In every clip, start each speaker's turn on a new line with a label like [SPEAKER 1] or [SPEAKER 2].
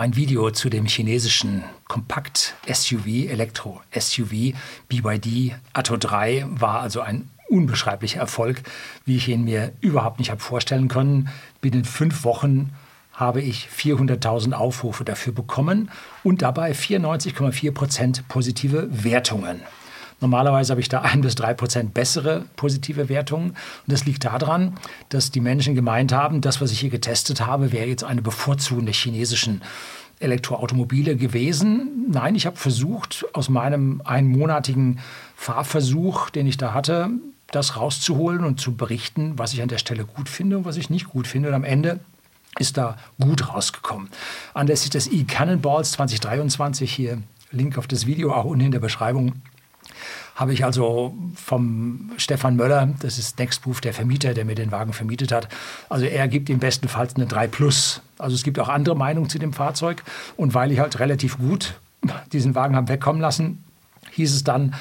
[SPEAKER 1] Mein Video zu dem chinesischen Kompakt-SUV, Elektro-SUV BYD Atto 3 war also ein unbeschreiblicher Erfolg, wie ich ihn mir überhaupt nicht habe vorstellen können. Binnen fünf Wochen habe ich 400.000 Aufrufe dafür bekommen und dabei 94,4 Prozent positive Wertungen. Normalerweise habe ich da ein bis drei Prozent bessere positive Wertungen. Und das liegt daran, dass die Menschen gemeint haben, das, was ich hier getestet habe, wäre jetzt eine Bevorzugung der chinesischen Elektroautomobile gewesen. Nein, ich habe versucht, aus meinem einmonatigen Fahrversuch, den ich da hatte, das rauszuholen und zu berichten, was ich an der Stelle gut finde und was ich nicht gut finde. Und am Ende ist da gut rausgekommen. Anlässlich des E-Cannonballs 2023, hier Link auf das Video auch unten in der Beschreibung, habe ich also vom Stefan Möller, das ist Nextproof, der Vermieter, der mir den Wagen vermietet hat, also er gibt ihm bestenfalls eine 3 Plus. Also es gibt auch andere Meinungen zu dem Fahrzeug. Und weil ich halt relativ gut diesen Wagen habe wegkommen lassen, hieß es dann,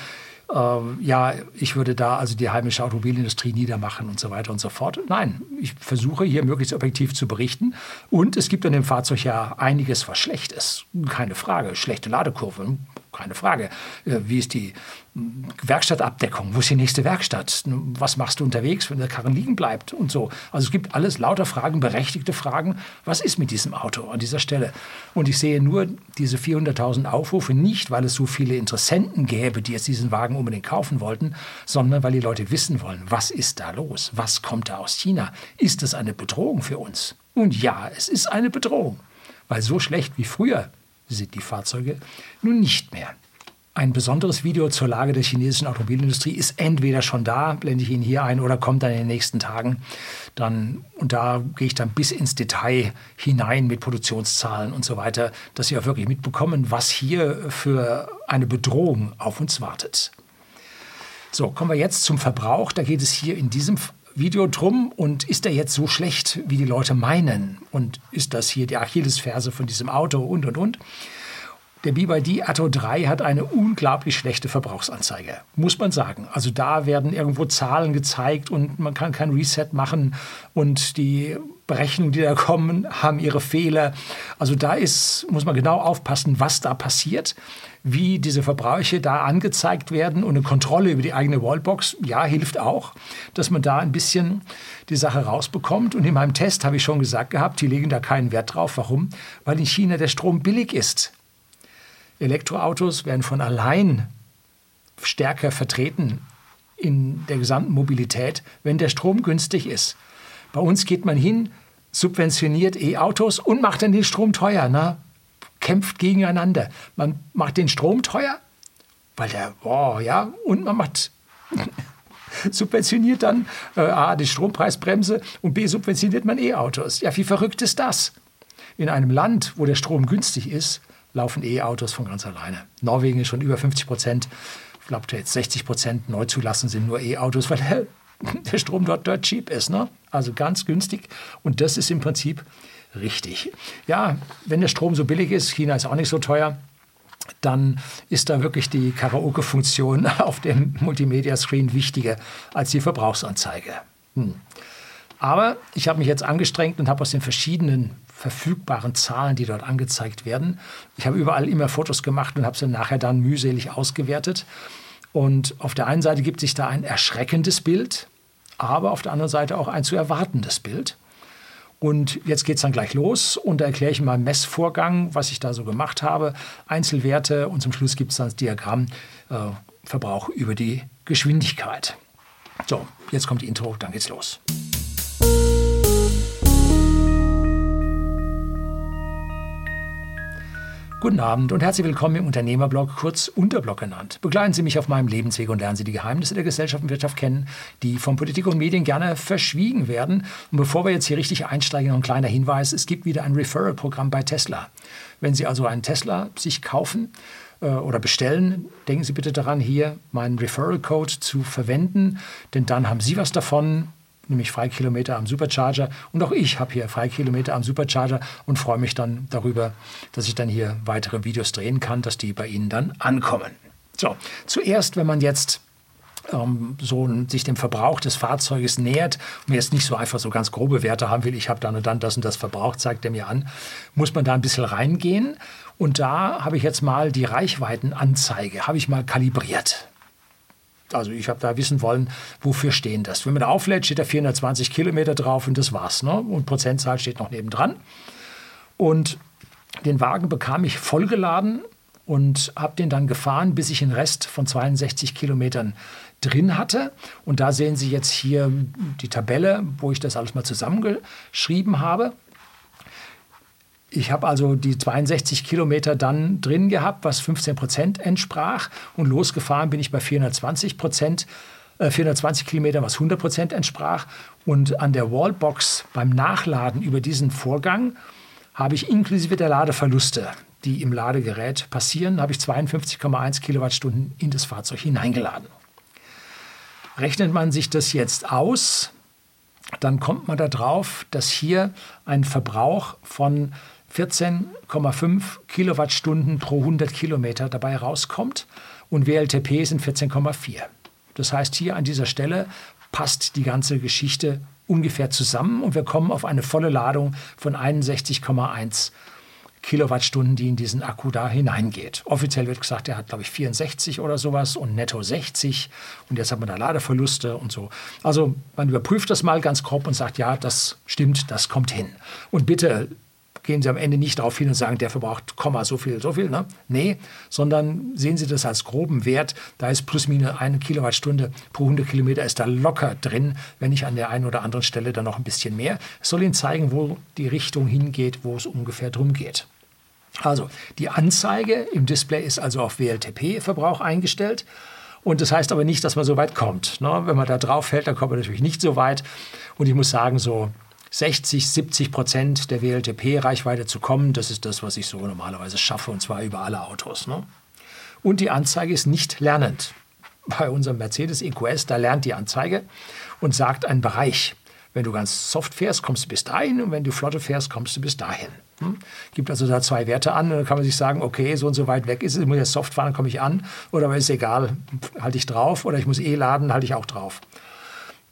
[SPEAKER 1] äh, ja, ich würde da also die heimische Automobilindustrie niedermachen und so weiter und so fort. Nein, ich versuche hier möglichst objektiv zu berichten. Und es gibt an dem Fahrzeug ja einiges, was schlecht ist. Keine Frage. Schlechte Ladekurve, keine Frage. Äh, wie ist die hm, Werkstattabdeckung? Wo ist die nächste Werkstatt? Was machst du unterwegs, wenn der Karren liegen bleibt und so? Also es gibt alles lauter Fragen, berechtigte Fragen. Was ist mit diesem Auto an dieser Stelle? Und ich sehe nur diese 400.000 Aufrufe nicht, weil es so viele Interessenten gäbe, die jetzt diesen Wagen unbedingt kaufen wollten, sondern weil die Leute wissen wollen, was ist da los? Was kommt da aus China? Ist es eine Bedrohung für uns? Und ja, es ist eine Bedrohung, weil so schlecht wie früher sind die Fahrzeuge nun nicht mehr. Ein besonderes Video zur Lage der chinesischen Automobilindustrie ist entweder schon da, blende ich Ihnen hier ein, oder kommt dann in den nächsten Tagen. Dann, und da gehe ich dann bis ins Detail hinein mit Produktionszahlen und so weiter, dass Sie auch wirklich mitbekommen, was hier für eine Bedrohung auf uns wartet. So, kommen wir jetzt zum Verbrauch. Da geht es hier in diesem Video drum und ist er jetzt so schlecht, wie die Leute meinen? Und ist das hier die Achillesferse von diesem Auto und und und? Der BYD Atto 3 hat eine unglaublich schlechte Verbrauchsanzeige, muss man sagen. Also da werden irgendwo Zahlen gezeigt und man kann kein Reset machen und die Berechnungen, die da kommen, haben ihre Fehler. Also da ist, muss man genau aufpassen, was da passiert, wie diese Verbräuche da angezeigt werden und eine Kontrolle über die eigene Wallbox, ja, hilft auch, dass man da ein bisschen die Sache rausbekommt. Und in meinem Test habe ich schon gesagt gehabt, die legen da keinen Wert drauf. Warum? Weil in China der Strom billig ist. Elektroautos werden von allein stärker vertreten in der gesamten Mobilität, wenn der Strom günstig ist. Bei uns geht man hin, subventioniert E-Autos und macht dann den Strom teuer. Ne? Kämpft gegeneinander. Man macht den Strom teuer, weil der, oh ja, und man macht subventioniert dann äh, A, die Strompreisbremse und B, subventioniert man E-Autos. Ja, wie verrückt ist das? In einem Land, wo der Strom günstig ist, laufen E-Autos von ganz alleine. Norwegen ist schon über 50 Prozent, ich glaube jetzt 60 Prozent neu zulassen sind nur E-Autos, weil der, der, Strom dort dort cheap ist. Ne? Also ganz günstig. Und das ist im Prinzip richtig. Ja, wenn der Strom so billig ist, China ist auch nicht so teuer, dann ist da wirklich die Karaoke-Funktion auf dem Multimedia-Screen wichtiger als die Verbrauchsanzeige. Hm. Aber ich habe mich jetzt angestrengt und habe aus den verschiedenen verfügbaren Zahlen, die dort angezeigt werden. Ich habe überall immer Fotos gemacht und habe sie nachher dann mühselig ausgewertet. Und auf der einen Seite gibt sich da ein erschreckendes Bild, aber auf der anderen Seite auch ein zu erwartendes Bild. Und jetzt geht es dann gleich los und da erkläre ich mal Messvorgang, was ich da so gemacht habe, Einzelwerte und zum Schluss gibt es dann das Diagramm äh, Verbrauch über die Geschwindigkeit. So, jetzt kommt die Intro, dann geht's los. Guten Abend und herzlich willkommen im Unternehmerblog, kurz Unterblog genannt. Begleiten Sie mich auf meinem Lebensweg und lernen Sie die Geheimnisse der Gesellschaft und Wirtschaft kennen, die von Politik und Medien gerne verschwiegen werden. Und bevor wir jetzt hier richtig einsteigen, noch ein kleiner Hinweis. Es gibt wieder ein Referral-Programm bei Tesla. Wenn Sie also einen Tesla sich kaufen, äh, oder bestellen, denken Sie bitte daran, hier meinen Referral-Code zu verwenden, denn dann haben Sie was davon nämlich Freikilometer am Supercharger. Und auch ich habe hier Freikilometer am Supercharger und freue mich dann darüber, dass ich dann hier weitere Videos drehen kann, dass die bei Ihnen dann ankommen. So, zuerst, wenn man jetzt ähm, so sich dem Verbrauch des Fahrzeuges nähert und jetzt nicht so einfach so ganz grobe Werte haben will, ich habe dann und dann das und das verbraucht, zeigt er mir an, muss man da ein bisschen reingehen. Und da habe ich jetzt mal die Reichweitenanzeige, habe ich mal kalibriert. Also ich habe da wissen wollen, wofür stehen das. Wenn man da auflädt, steht da 420 Kilometer drauf und das war's. Ne? Und Prozentzahl steht noch nebendran. Und den Wagen bekam ich vollgeladen und habe den dann gefahren, bis ich einen Rest von 62 Kilometern drin hatte. Und da sehen Sie jetzt hier die Tabelle, wo ich das alles mal zusammengeschrieben habe. Ich habe also die 62 Kilometer dann drin gehabt, was 15 Prozent entsprach. Und losgefahren bin ich bei 420 Prozent. 420 äh, Kilometer, was 100 Prozent entsprach. Und an der Wallbox beim Nachladen über diesen Vorgang habe ich inklusive der Ladeverluste, die im Ladegerät passieren, habe ich 52,1 Kilowattstunden in das Fahrzeug hineingeladen. Rechnet man sich das jetzt aus, dann kommt man darauf, dass hier ein Verbrauch von 14,5 Kilowattstunden pro 100 Kilometer dabei rauskommt und WLTP sind 14,4. Das heißt, hier an dieser Stelle passt die ganze Geschichte ungefähr zusammen und wir kommen auf eine volle Ladung von 61,1 Kilowattstunden, die in diesen Akku da hineingeht. Offiziell wird gesagt, er hat, glaube ich, 64 oder sowas und netto 60 und jetzt hat man da Ladeverluste und so. Also man überprüft das mal ganz grob und sagt, ja, das stimmt, das kommt hin. Und bitte gehen Sie am Ende nicht darauf hin und sagen, der verbraucht Komma so viel, so viel. Ne? Nee, sondern sehen Sie das als groben Wert. Da ist plus minus eine Kilowattstunde pro 100 Kilometer ist da locker drin, wenn nicht an der einen oder anderen Stelle dann noch ein bisschen mehr. Es soll Ihnen zeigen, wo die Richtung hingeht, wo es ungefähr drum geht. Also die Anzeige im Display ist also auf WLTP-Verbrauch eingestellt. Und das heißt aber nicht, dass man so weit kommt. Ne? Wenn man da drauf fällt, dann kommt man natürlich nicht so weit. Und ich muss sagen, so 60, 70 Prozent der WLTP-Reichweite zu kommen. Das ist das, was ich so normalerweise schaffe, und zwar über alle Autos. Ne? Und die Anzeige ist nicht lernend. Bei unserem Mercedes EQS, da lernt die Anzeige und sagt einen Bereich. Wenn du ganz soft fährst, kommst du bis dahin und wenn du flotte fährst, kommst du bis dahin. Hm? Gibt also da zwei Werte an und dann kann man sich sagen, okay, so und so weit weg ist es, ich muss jetzt soft fahren, dann komme ich an oder ist egal, halte ich drauf oder ich muss eh laden, halte ich auch drauf.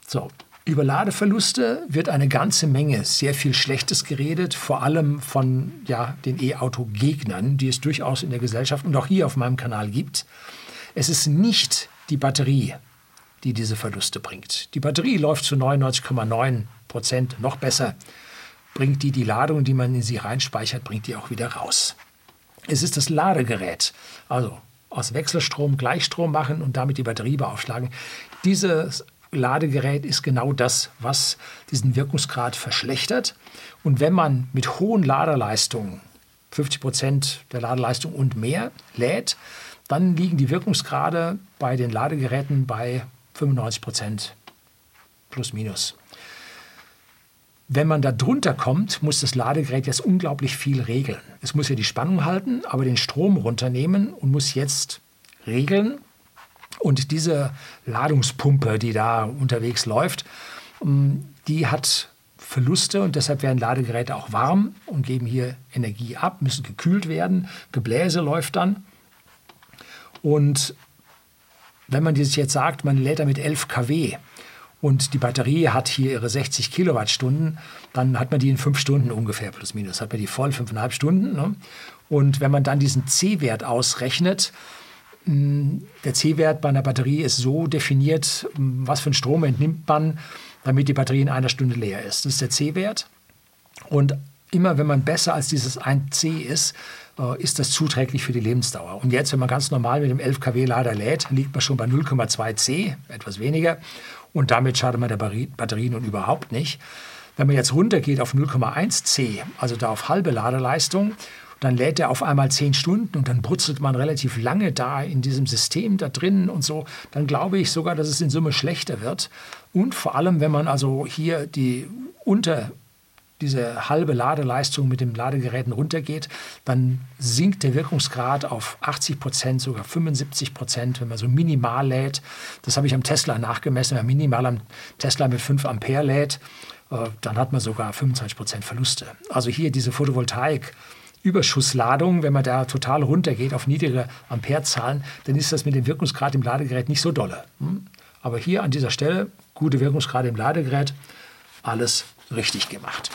[SPEAKER 1] So, über Ladeverluste wird eine ganze Menge sehr viel Schlechtes geredet, vor allem von ja, den E-Auto-Gegnern, die es durchaus in der Gesellschaft und auch hier auf meinem Kanal gibt. Es ist nicht die Batterie, die diese Verluste bringt. Die Batterie läuft zu 99,9 Prozent noch besser. Bringt die die Ladung, die man in sie reinspeichert, bringt die auch wieder raus. Es ist das Ladegerät, also aus Wechselstrom Gleichstrom machen und damit die Batterie beaufschlagen. Dieses Ladegerät ist genau das, was diesen Wirkungsgrad verschlechtert. Und wenn man mit hohen Laderleistungen, 50 Prozent der Ladeleistung und mehr, lädt, dann liegen die Wirkungsgrade bei den Ladegeräten bei 95 Prozent plus minus. Wenn man da drunter kommt, muss das Ladegerät jetzt unglaublich viel regeln. Es muss ja die Spannung halten, aber den Strom runternehmen und muss jetzt regeln, und diese Ladungspumpe, die da unterwegs läuft, ähm, die hat Verluste und deshalb werden Ladegeräte auch warm und geben hier Energie ab, müssen gekühlt werden. Gebläse läuft dann. Und wenn man sich jetzt sagt, man lädt damit 11 kW und die Batterie hat hier ihre 60 Kilowattstunden, dann hat man die in fünf Stunden ungefähr, plus minus, hat man die voll, fünfeinhalb Stunden. Ne? Und wenn man dann diesen C-Wert ausrechnet, der C-Wert bei einer Batterie ist so definiert, was für einen Strom entnimmt man, damit die Batterie in einer Stunde leer ist. Das ist der C-Wert. Und immer wenn man besser als dieses 1C ist, äh, ist das zuträglich für die Lebensdauer. Und jetzt, wenn man ganz normal mit dem 11 kW Lader lädt, liegt man schon bei 0,2 C, etwas weniger. Und damit schadet man der Batterie nun überhaupt nicht. Wenn man jetzt runtergeht auf 0,1 C, also da auf halbe Ladeleistung, dann lädt er auf einmal zehn Stunden und dann brutzelt man relativ lange da in diesem System da drin und so, dann glaube ich sogar, dass es in Summe schlechter wird. Und vor allem, wenn man also hier die unter diese halbe Ladeleistung mit den Ladegeräten runtergeht, dann sinkt der Wirkungsgrad auf 80 Prozent, sogar 75 Prozent, wenn man so minimal lädt. Das habe ich am Tesla nachgemessen. Wenn man minimal am Tesla mit 5 Ampere lädt, äh, dann hat man sogar 25 Prozent Verluste. Also hier diese Photovoltaik Überschussladung, wenn man da total runtergeht auf niedrige Amperezahlen, dann ist das mit dem Wirkungsgrad im Ladegerät nicht so dolle. Hm? Aber hier an dieser Stelle, gute Wirkungsgrade im Ladegerät, alles richtig gemacht.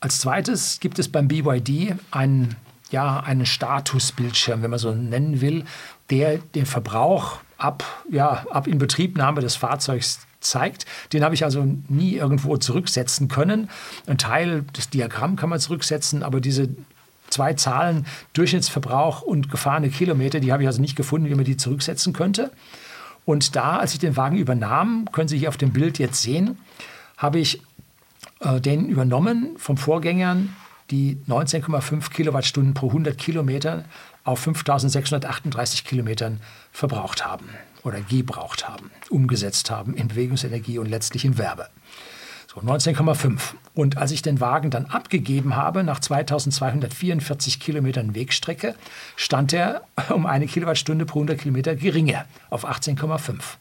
[SPEAKER 1] Als zweites gibt es beim BYD einen, ja, einen Statusbildschirm, wenn man so nennen will, der den Verbrauch ab, ja, ab Inbetriebnahme des Fahrzeugs zeigt. Den habe ich also nie irgendwo zurücksetzen können. Ein Teil des Diagramms kann man zurücksetzen, aber diese zwei Zahlen, Durchschnittsverbrauch und gefahrene Kilometer, die habe ich also nicht gefunden, wie man die zurücksetzen könnte. Und da, als ich den Wagen übernahm, können Sie hier auf dem Bild jetzt sehen, habe ich äh, den übernommen vom Vorgängern, die 19,5 Kilowattstunden pro 100 Kilometer auf 5638 Kilometern verbraucht haben oder gebraucht haben, umgesetzt haben in Bewegungsenergie und letztlich in Werbe. So 19,5. Und als ich den Wagen dann abgegeben habe, nach 2244 Kilometern Wegstrecke, stand er um eine Kilowattstunde pro 100 Kilometer geringer auf 18,5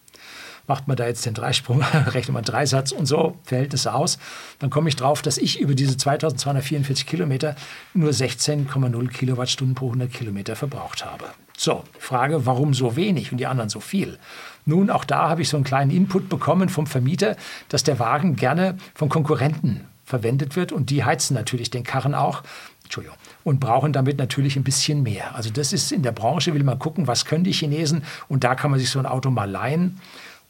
[SPEAKER 1] macht man da jetzt den Dreisprung, rechnet man Dreisatz und so Verhältnisse aus, dann komme ich drauf, dass ich über diese 2244 Kilometer nur 16,0 Kilowattstunden pro 100 Kilometer verbraucht habe. So, Frage, warum so wenig und die anderen so viel? Nun, auch da habe ich so einen kleinen Input bekommen vom Vermieter, dass der Wagen gerne von Konkurrenten verwendet wird und die heizen natürlich den Karren auch. Entschuldigung. Und brauchen damit natürlich ein bisschen mehr. Also das ist in der Branche, will man gucken, was können die Chinesen und da kann man sich so ein Auto mal leihen.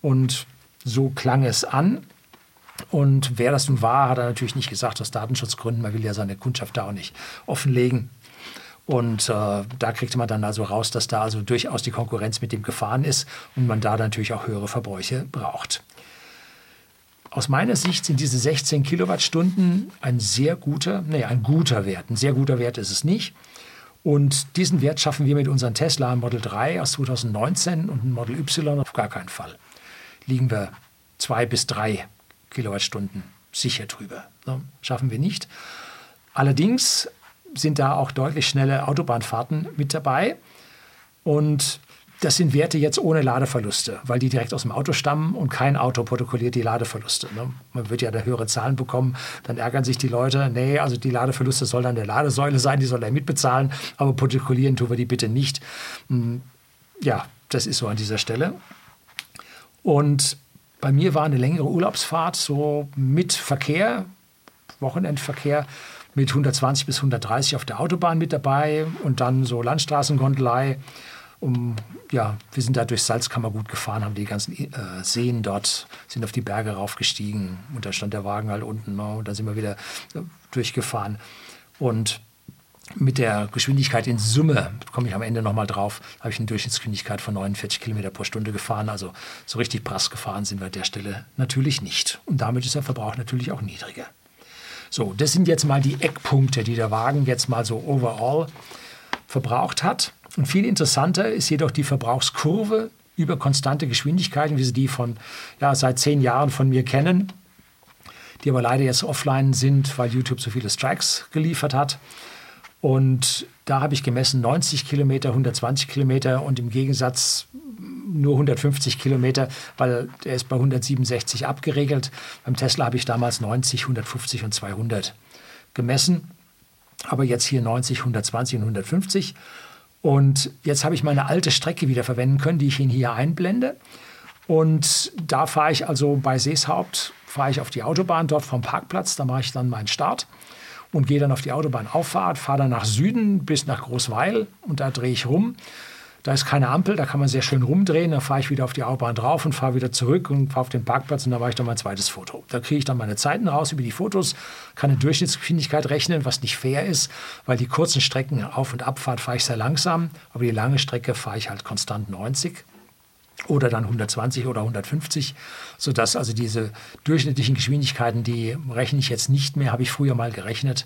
[SPEAKER 1] Und so klang es an. Und wer das nun war, hat er natürlich nicht gesagt, aus Datenschutzgründen. Man will ja seine Kundschaft da auch nicht offenlegen. Und äh, da kriegte man dann also raus, dass da also durchaus die Konkurrenz mit dem gefahren ist und man da natürlich auch höhere Verbräuche braucht. Aus meiner Sicht sind diese 16 Kilowattstunden ein sehr guter, nee, ein guter Wert. Ein sehr guter Wert ist es nicht. Und diesen Wert schaffen wir mit unserem Tesla Model 3 aus 2019 und Model Y auf gar keinen Fall liegen wir zwei bis drei Kilowattstunden sicher drüber. Ne? Schaffen wir nicht. Allerdings sind da auch deutlich schnelle Autobahnfahrten mit dabei. Und das sind Werte jetzt ohne Ladeverluste, weil die direkt aus dem Auto stammen und kein Auto protokolliert die Ladeverluste. Ne? Man wird ja da höhere Zahlen bekommen, dann ärgern sich die Leute, nee, also die Ladeverluste soll dann der Ladesäule sein, die soll er mitbezahlen, aber protokollieren tun wir die bitte nicht. Hm, ja, das ist so an dieser Stelle. Und bei mir war eine längere Urlaubsfahrt so mit Verkehr, Wochenendverkehr mit 120 bis 130 auf der Autobahn mit dabei und dann so Landstraßengondelei. Um, ja, wir sind da durch Salzkammer gut gefahren, haben die ganzen äh, Seen dort, sind auf die Berge raufgestiegen und da stand der Wagen halt unten ne, und dann sind wir wieder äh, durchgefahren. Und mit der Geschwindigkeit in Summe, komme ich am Ende nochmal drauf, habe ich eine Durchschnittsgeschwindigkeit von 49 Kilometer pro Stunde gefahren. Also so richtig prass gefahren sind wir an der Stelle natürlich nicht. Und damit ist der Verbrauch natürlich auch niedriger. So, das sind jetzt mal die Eckpunkte, die der Wagen jetzt mal so overall verbraucht hat. Und viel interessanter ist jedoch die Verbrauchskurve über konstante Geschwindigkeiten, wie Sie die von ja, seit zehn Jahren von mir kennen, die aber leider jetzt offline sind, weil YouTube so viele Strikes geliefert hat. Und da habe ich gemessen 90 Kilometer, 120 Kilometer und im Gegensatz nur 150 Kilometer, weil der ist bei 167 abgeregelt. Beim Tesla habe ich damals 90, 150 und 200 gemessen, aber jetzt hier 90, 120 und 150. Und jetzt habe ich meine alte Strecke wieder verwenden können, die ich Ihnen hier einblende. Und da fahre ich also bei Seeshaupt, fahre ich auf die Autobahn dort vom Parkplatz, da mache ich dann meinen Start und gehe dann auf die Autobahnauffahrt, fahre dann nach Süden bis nach Großweil und da drehe ich rum. Da ist keine Ampel, da kann man sehr schön rumdrehen. Dann fahre ich wieder auf die Autobahn drauf und fahre wieder zurück und fahre auf den Parkplatz und da mache ich dann mein zweites Foto. Da kriege ich dann meine Zeiten raus über die Fotos, kann eine Durchschnittsgeschwindigkeit rechnen, was nicht fair ist, weil die kurzen Strecken Auf- und Abfahrt fahre ich sehr langsam, aber die lange Strecke fahre ich halt konstant 90 oder dann 120 oder 150, sodass also diese durchschnittlichen Geschwindigkeiten, die rechne ich jetzt nicht mehr, habe ich früher mal gerechnet,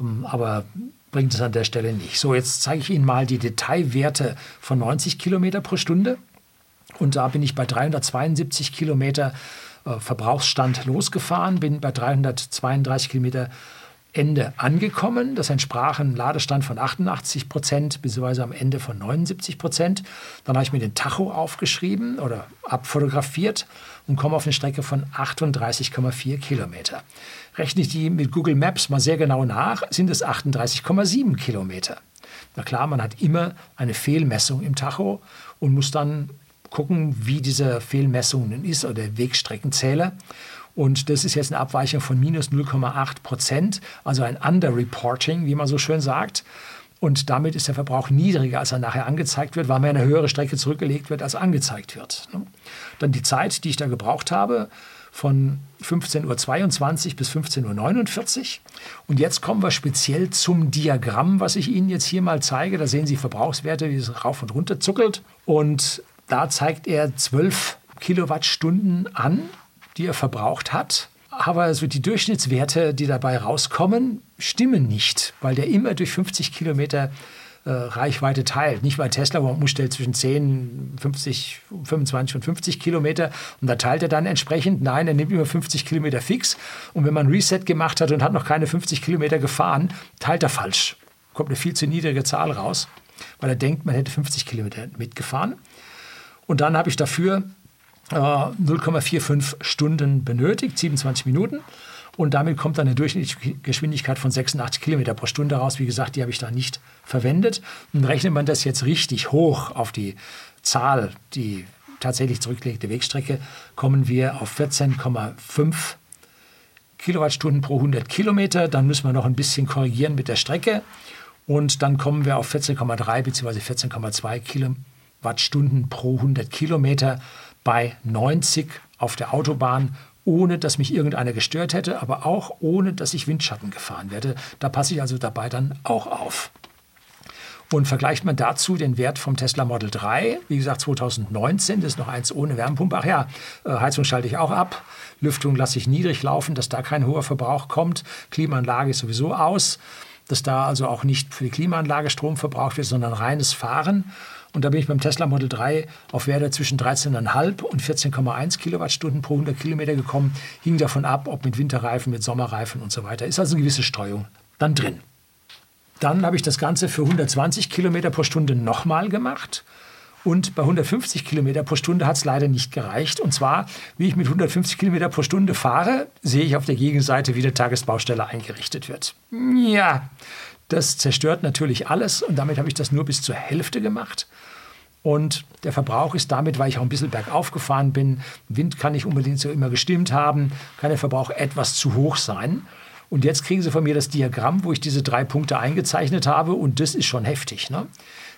[SPEAKER 1] ähm, aber bringt es an der Stelle nicht. So, jetzt zeige ich Ihnen mal die Detailwerte von 90 Kilometer pro Stunde und da bin ich bei 372 Kilometer äh, Verbrauchsstand losgefahren, bin bei 332 Kilometer Ende angekommen. Das entsprach einem Ladestand von 88 Prozent bzw. am Ende von 79 Prozent. Dann habe ich mir den Tacho aufgeschrieben oder abfotografiert und komme auf eine Strecke von 38,4 Kilometer. Rechne ich die mit Google Maps mal sehr genau nach, sind es 38,7 Kilometer. Na klar, man hat immer eine Fehlmessung im Tacho und muss dann gucken, wie diese Fehlmessung nun ist oder Wegstreckenzähler. Und das ist jetzt eine Abweichung von minus 0,8 Prozent, also ein Underreporting, wie man so schön sagt. Und damit ist der Verbrauch niedriger, als er nachher angezeigt wird, weil mir eine höhere Strecke zurückgelegt wird, als angezeigt wird. Ne? Dann die Zeit, die ich da gebraucht habe, von 15.22 Uhr bis 15.49 Uhr. Und jetzt kommen wir speziell zum Diagramm, was ich Ihnen jetzt hier mal zeige. Da sehen Sie Verbrauchswerte, wie es rauf und runter zuckelt. Und da zeigt er 12 Kilowattstunden an, die er verbraucht hat. Aber also die Durchschnittswerte, die dabei rauskommen, stimmen nicht, weil der immer durch 50 Kilometer äh, Reichweite teilt. Nicht bei Tesla, wo man umstellt zwischen 10, 50, 25 und 50 Kilometer und da teilt er dann entsprechend. Nein, er nimmt immer 50 Kilometer fix und wenn man Reset gemacht hat und hat noch keine 50 Kilometer gefahren, teilt er falsch. Kommt eine viel zu niedrige Zahl raus, weil er denkt, man hätte 50 Kilometer mitgefahren. Und dann habe ich dafür 0,45 Stunden benötigt, 27 Minuten. Und damit kommt dann eine durchschnittliche Geschwindigkeit von 86 Kilometer pro Stunde raus. Wie gesagt, die habe ich da nicht verwendet. Und rechnet man das jetzt richtig hoch auf die Zahl, die tatsächlich zurückgelegte Wegstrecke, kommen wir auf 14,5 Kilowattstunden pro 100 Kilometer. Dann müssen wir noch ein bisschen korrigieren mit der Strecke. Und dann kommen wir auf 14,3 bzw. 14,2 Kilowattstunden pro 100 Kilometer bei 90 auf der Autobahn, ohne dass mich irgendeiner gestört hätte, aber auch ohne dass ich Windschatten gefahren werde. Da passe ich also dabei dann auch auf. Und vergleicht man dazu den Wert vom Tesla Model 3, wie gesagt 2019, das ist noch eins ohne Wärmepumpe. Ach ja, äh, Heizung schalte ich auch ab, Lüftung lasse ich niedrig laufen, dass da kein hoher Verbrauch kommt, Klimaanlage ist sowieso aus, dass da also auch nicht für die Klimaanlage Strom verbraucht wird, sondern reines Fahren. Und da bin ich beim Tesla Model 3 auf Werte zwischen 13,5 und 14,1 Kilowattstunden pro 100 Kilometer gekommen. Hing davon ab, ob mit Winterreifen, mit Sommerreifen und so weiter. Ist also eine gewisse Streuung dann drin. Dann habe ich das Ganze für 120 Kilometer pro Stunde nochmal gemacht. Und bei 150 Kilometer pro Stunde hat es leider nicht gereicht. Und zwar, wie ich mit 150 Kilometer pro Stunde fahre, sehe ich auf der Gegenseite, wie der Tagesbaustelle eingerichtet wird. Ja, das zerstört natürlich alles und damit habe ich das nur bis zur Hälfte gemacht. Und der Verbrauch ist damit, weil ich auch ein bisschen bergauf gefahren bin, Wind kann nicht unbedingt so immer gestimmt haben, kann der Verbrauch etwas zu hoch sein. Und jetzt kriegen Sie von mir das Diagramm, wo ich diese drei Punkte eingezeichnet habe und das ist schon heftig. Ne?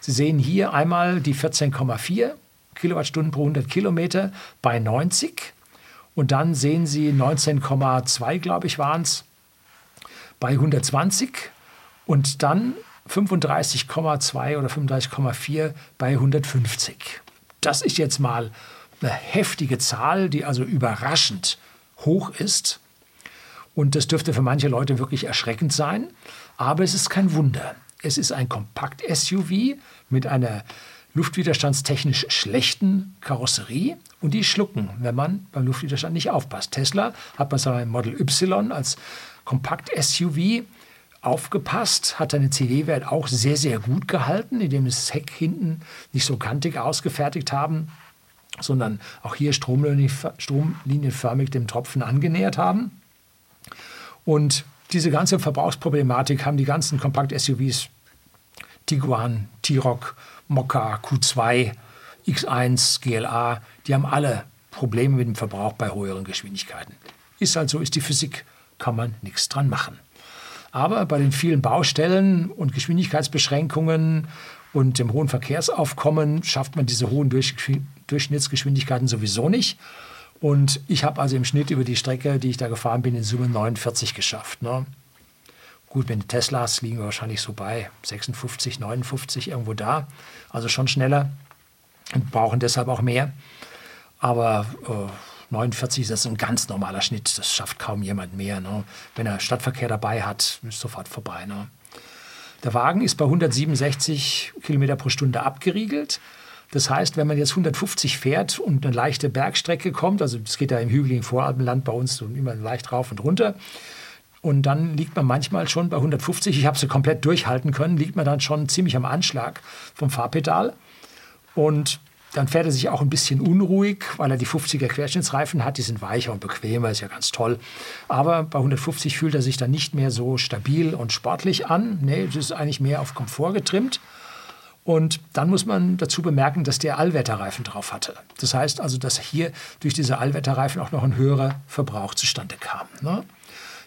[SPEAKER 1] Sie sehen hier einmal die 14,4 Kilowattstunden pro 100 Kilometer bei 90 und dann sehen Sie 19,2, glaube ich, waren es bei 120 und dann 35,2 oder 35,4 bei 150. Das ist jetzt mal eine heftige Zahl, die also überraschend hoch ist. Und das dürfte für manche Leute wirklich erschreckend sein. Aber es ist kein Wunder. Es ist ein Kompakt-SUV mit einer luftwiderstandstechnisch schlechten Karosserie und die schlucken, wenn man beim Luftwiderstand nicht aufpasst. Tesla hat bei seinem Model Y als Kompakt-SUV aufgepasst, hat seinen CD-Wert auch sehr, sehr gut gehalten, indem das Heck hinten nicht so kantig ausgefertigt haben, sondern auch hier stromlinienförmig dem Tropfen angenähert haben. Und diese ganze Verbrauchsproblematik haben die ganzen Kompakt-SUVs Tiguan, T-Roc, Mokka, Q2, X1, GLA, die haben alle Probleme mit dem Verbrauch bei höheren Geschwindigkeiten. Ist halt so, ist die Physik, kann man nichts dran machen. Aber bei den vielen Baustellen und Geschwindigkeitsbeschränkungen und dem hohen Verkehrsaufkommen schafft man diese hohen Durchschnittsgeschwindigkeiten sowieso nicht. Und ich habe also im Schnitt über die Strecke, die ich da gefahren bin, in Summe 49 geschafft. Ne? Gut, wenn die Teslas liegen wir wahrscheinlich so bei 56, 59 irgendwo da. Also schon schneller und brauchen deshalb auch mehr. Aber äh, 49 ist das ein ganz normaler Schnitt. Das schafft kaum jemand mehr. Ne? Wenn er Stadtverkehr dabei hat, ist sofort vorbei. Ne? Der Wagen ist bei 167 km pro Stunde abgeriegelt. Das heißt, wenn man jetzt 150 fährt und eine leichte Bergstrecke kommt, also es geht ja im hügeligen Voralpenland bei uns so immer leicht rauf und runter, und dann liegt man manchmal schon bei 150, ich habe sie komplett durchhalten können, liegt man dann schon ziemlich am Anschlag vom Fahrpedal. Und dann fährt er sich auch ein bisschen unruhig, weil er die 50er Querschnittsreifen hat. Die sind weicher und bequemer, ist ja ganz toll. Aber bei 150 fühlt er sich dann nicht mehr so stabil und sportlich an. Nee, das ist eigentlich mehr auf Komfort getrimmt. Und dann muss man dazu bemerken, dass der Allwetterreifen drauf hatte. Das heißt also, dass hier durch diese Allwetterreifen auch noch ein höherer Verbrauch zustande kam. Ne?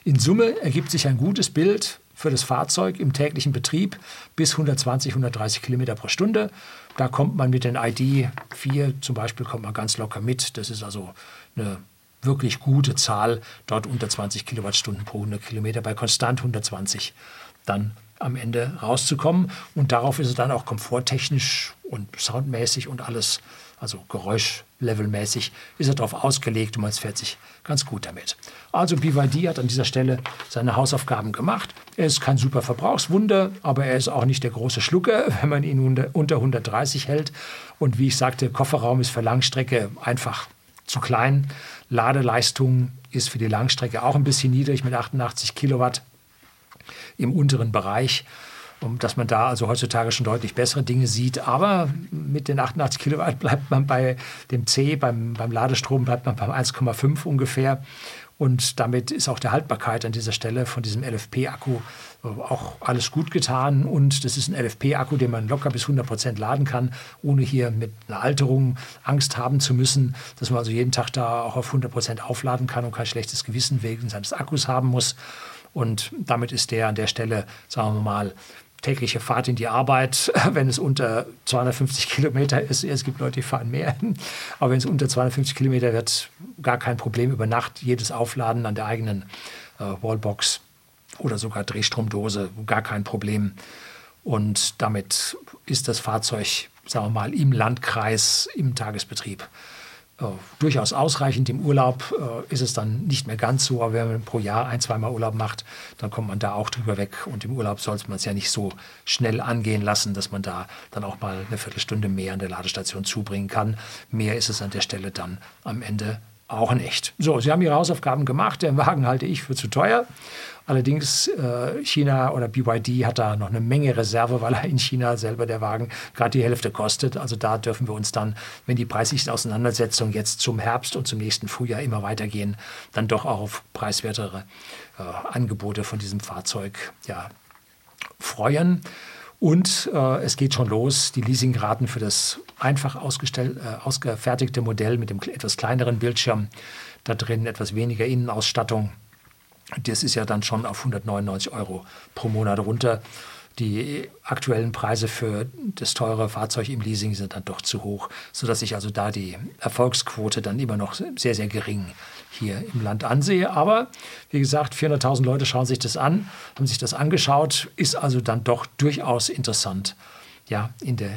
[SPEAKER 1] In Summe ergibt sich ein gutes Bild für das Fahrzeug im täglichen Betrieb bis 120, 130 Kilometer pro Stunde. Da kommt man mit den ID 4 zum Beispiel kommt man ganz locker mit. Das ist also eine wirklich gute Zahl, dort unter 20 Kilowattstunden pro 100 Kilometer, bei konstant 120 dann am Ende rauszukommen. Und darauf ist es dann auch komforttechnisch und soundmäßig und alles, also geräuschlevelmäßig, ist er darauf ausgelegt und man fährt sich ganz gut damit. Also BYD hat an dieser Stelle seine Hausaufgaben gemacht. Er ist kein super Verbrauchswunder, aber er ist auch nicht der große Schlucker, wenn man ihn unter, unter 130 hält. Und wie ich sagte, Kofferraum ist für Langstrecke einfach zu klein. Ladeleistung ist für die Langstrecke auch ein bisschen niedrig mit 88 Kilowatt im unteren Bereich, um, dass man da also heutzutage schon deutlich bessere Dinge sieht. Aber mit den 88 Kilowatt bleibt man bei dem C, beim, beim Ladestrom bleibt man beim 1,5 ungefähr. Und damit ist auch der Haltbarkeit an dieser Stelle von diesem LFP-Akku äh, auch alles gut getan. Und das ist ein LFP-Akku, den man locker bis 100 Prozent laden kann, ohne hier mit einer Alterung Angst haben zu müssen, dass man also jeden Tag da auch auf 100 Prozent aufladen kann und kein schlechtes Gewissen wegen seines Akkus haben muss. Und damit ist der an der Stelle, sagen wir mal, tägliche Fahrt in die Arbeit, wenn es unter 250 Kilometer ist. Es gibt Leute, die fahren mehr. Aber wenn es unter 250 Kilometer wird, gar kein Problem über Nacht. Jedes Aufladen an der eigenen äh, Wallbox oder sogar Drehstromdose, gar kein Problem. Und damit ist das Fahrzeug, sagen wir mal, im Landkreis, im Tagesbetrieb äh, durchaus ausreichend. Im Urlaub äh, ist es dann nicht mehr ganz so, aber wenn man pro Jahr ein, zweimal Urlaub macht, dann kommt man da auch drüber weg. Und im Urlaub sollte man es ja nicht so schnell angehen lassen, dass man da dann auch mal eine Viertelstunde mehr an der Ladestation zubringen kann. Mehr ist es an der Stelle dann am Ende auch nicht. So, Sie haben Ihre Hausaufgaben gemacht. Den Wagen halte ich für zu teuer. Allerdings äh, China oder BYD hat da noch eine Menge Reserve, weil er in China selber der Wagen gerade die Hälfte kostet. Also da dürfen wir uns dann, wenn die preislichen Auseinandersetzungen jetzt zum Herbst und zum nächsten Frühjahr immer weitergehen, dann doch auch auf preiswertere äh, Angebote von diesem Fahrzeug ja, freuen. Und äh, es geht schon los, die Leasingraten für das einfach ausgestell, äh, ausgefertigte Modell mit dem etwas kleineren Bildschirm, da drin etwas weniger Innenausstattung das ist ja dann schon auf 199 Euro pro Monat runter. Die aktuellen Preise für das teure Fahrzeug im Leasing sind dann doch zu hoch, sodass ich also da die Erfolgsquote dann immer noch sehr, sehr gering hier im Land ansehe. Aber wie gesagt, 400.000 Leute schauen sich das an, haben sich das angeschaut, ist also dann doch durchaus interessant ja, in der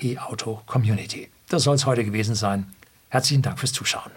[SPEAKER 1] E-Auto-Community. Das soll es heute gewesen sein. Herzlichen Dank fürs Zuschauen.